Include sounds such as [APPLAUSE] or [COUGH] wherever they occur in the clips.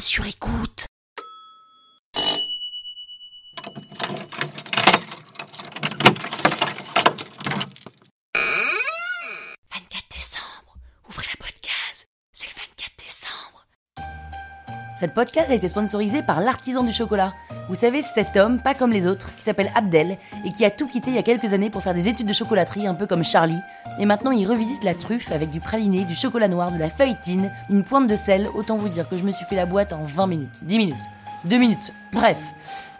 sur écoute. « 24 décembre, ouvrez la podcast, c'est le 24 décembre. Cette podcast a été sponsorisée par l'artisan du chocolat. Vous savez, cet homme, pas comme les autres, qui s'appelle Abdel et qui a tout quitté il y a quelques années pour faire des études de chocolaterie, un peu comme Charlie. Et maintenant, il revisite la truffe avec du praliné, du chocolat noir, de la feuilletine, une pointe de sel. Autant vous dire que je me suis fait la boîte en 20 minutes, 10 minutes, 2 minutes. Bref.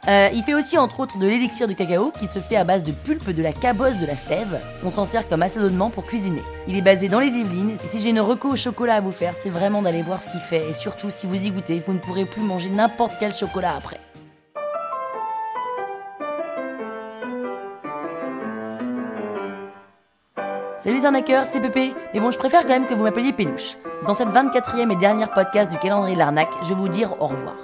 Euh, il fait aussi entre autres de l'élixir de cacao qui se fait à base de pulpe de la cabosse de la fève. On s'en sert comme assaisonnement pour cuisiner. Il est basé dans les Yvelines si j'ai une reco au chocolat à vous faire, c'est vraiment d'aller voir ce qu'il fait et surtout si vous y goûtez, vous ne pourrez plus manger n'importe quel chocolat après. Salut les arnaqueurs, c'est Pépé. Mais bon, je préfère quand même que vous m'appeliez Pénouche. Dans cette 24e et dernière podcast du calendrier de l'arnaque, je vais vous dire au revoir.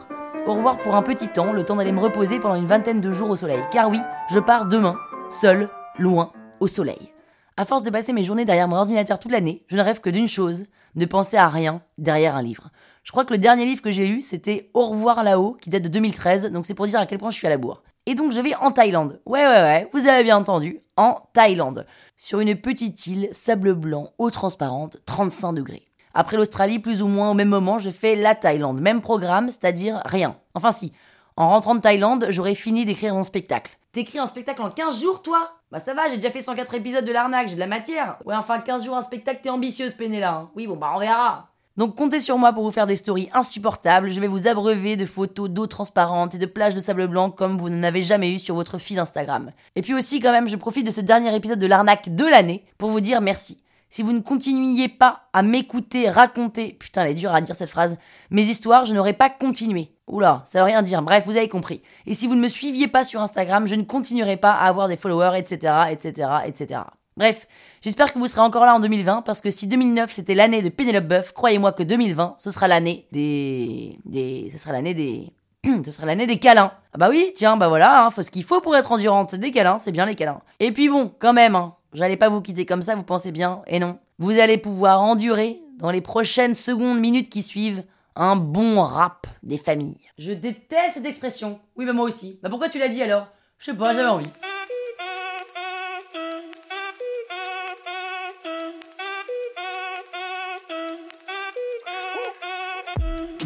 Au revoir pour un petit temps, le temps d'aller me reposer pendant une vingtaine de jours au soleil. Car oui, je pars demain, seul, loin, au soleil. À force de passer mes journées derrière mon ordinateur toute l'année, je ne rêve que d'une chose, ne penser à rien derrière un livre. Je crois que le dernier livre que j'ai lu, c'était Au revoir là-haut, qui date de 2013, donc c'est pour dire à quel point je suis à la bourre. Et donc je vais en Thaïlande. Ouais, ouais, ouais, vous avez bien entendu, en Thaïlande. Sur une petite île, sable blanc, eau transparente, 35 degrés. Après l'Australie, plus ou moins au même moment, je fais la Thaïlande. Même programme, c'est-à-dire rien. Enfin si, en rentrant de Thaïlande, j'aurais fini d'écrire mon spectacle. T'écris un spectacle en 15 jours, toi? Bah ça va, j'ai déjà fait 104 épisodes de l'arnaque, j'ai de la matière. Ouais, enfin 15 jours un spectacle, t'es ambitieuse, Pénéla. Hein. Oui, bon bah on verra. Donc comptez sur moi pour vous faire des stories insupportables. Je vais vous abreuver de photos d'eau transparente et de plages de sable blanc comme vous n'en avez jamais eu sur votre fil Instagram. Et puis aussi quand même, je profite de ce dernier épisode de l'arnaque de l'année pour vous dire merci. Si vous ne continuiez pas à m'écouter raconter, putain, elle est dure à dire cette phrase, mes histoires, je n'aurais pas continué. Oula, ça veut rien dire. Bref, vous avez compris. Et si vous ne me suiviez pas sur Instagram, je ne continuerai pas à avoir des followers, etc., etc., etc. Bref, j'espère que vous serez encore là en 2020 parce que si 2009 c'était l'année de Penelope Buff, croyez-moi que 2020 ce sera l'année des des ce sera l'année des [CLEARS THROAT] ce sera l'année des câlins. Ah bah oui, tiens, bah voilà, hein, faut ce qu'il faut pour être endurante, des câlins, c'est bien les câlins. Et puis bon, quand même hein, j'allais pas vous quitter comme ça, vous pensez bien Et non, vous allez pouvoir endurer dans les prochaines secondes, minutes qui suivent un bon rap des familles. Je déteste cette expression. Oui, bah moi aussi. Bah pourquoi tu l'as dit alors? Je sais pas, j'avais envie.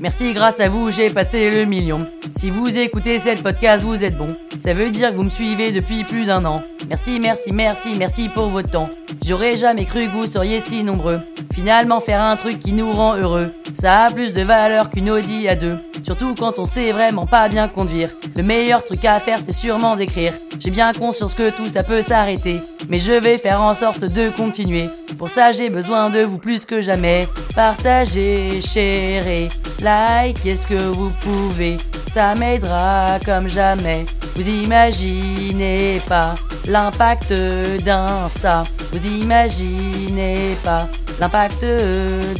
Merci, grâce à vous, j'ai passé le million. Si vous écoutez cette podcast, vous êtes bon. Ça veut dire que vous me suivez depuis plus d'un an. Merci, merci, merci, merci pour votre temps. J'aurais jamais cru que vous seriez si nombreux. Finalement, faire un truc qui nous rend heureux, ça a plus de valeur qu'une Audi à deux. Surtout quand on sait vraiment pas bien conduire. Le meilleur truc à faire, c'est sûrement d'écrire. J'ai bien conscience que tout ça peut s'arrêter, mais je vais faire en sorte de continuer. Pour ça, j'ai besoin de vous plus que jamais. Partagez, chérez, like, ce que vous pouvez? Ça m'aidera comme jamais. Vous imaginez pas l'impact d'Insta. Vous imaginez pas l'impact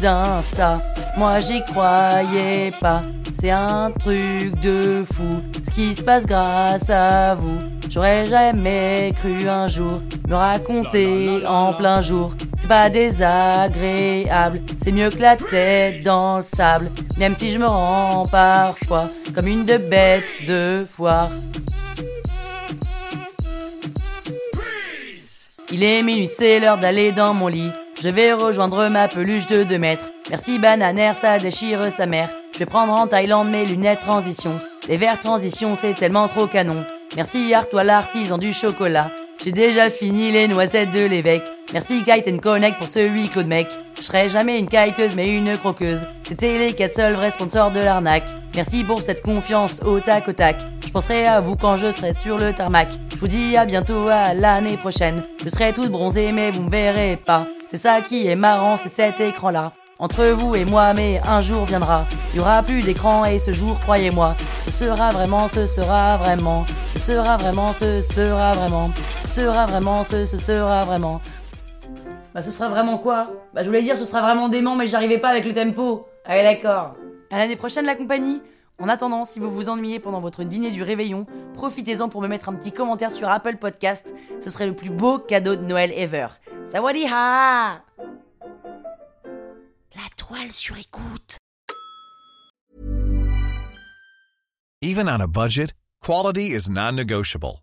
d'Insta. Moi j'y croyais pas. C'est un truc de fou. Ce qui se passe grâce à vous. J'aurais jamais cru un jour me raconter en plein jour. C'est pas désagréable, c'est mieux que la tête dans le sable. Même si je me rends parfois comme une de bête de foire. Il est minuit, c'est l'heure d'aller dans mon lit. Je vais rejoindre ma peluche de 2 mètres. Merci bananaire, ça déchire sa mère. Je vais prendre en Thaïlande mes lunettes transition. Les verres transition, c'est tellement trop canon. Merci Artois l'artisan du chocolat. J'ai déjà fini les noisettes de l'évêque. Merci Kite Connect pour ce huis clos mec. Je serai jamais une kiteuse mais une croqueuse. C'était les quatre seuls vrais sponsors de l'arnaque. Merci pour cette confiance au tac au tac. Je penserai à vous quand je serai sur le tarmac. Je vous dis à bientôt à l'année prochaine. Je serai toute bronzée mais vous me verrez pas. C'est ça qui est marrant, c'est cet écran là. Entre vous et moi, mais un jour viendra. Il y aura plus d'écran et ce jour, croyez-moi, ce sera vraiment, ce sera vraiment, ce sera vraiment, ce sera vraiment, ce sera vraiment, ce, ce sera vraiment. Bah ce sera vraiment quoi? Bah je voulais dire ce sera vraiment dément mais j'arrivais pas avec le tempo. Allez d'accord. À l'année prochaine la compagnie. En attendant, si vous vous ennuyez pendant votre dîner du réveillon, profitez-en pour me mettre un petit commentaire sur Apple Podcast. Ce serait le plus beau cadeau de Noël ever. Sawadiha La toile sur écoute. Even on a budget, quality is non-negotiable.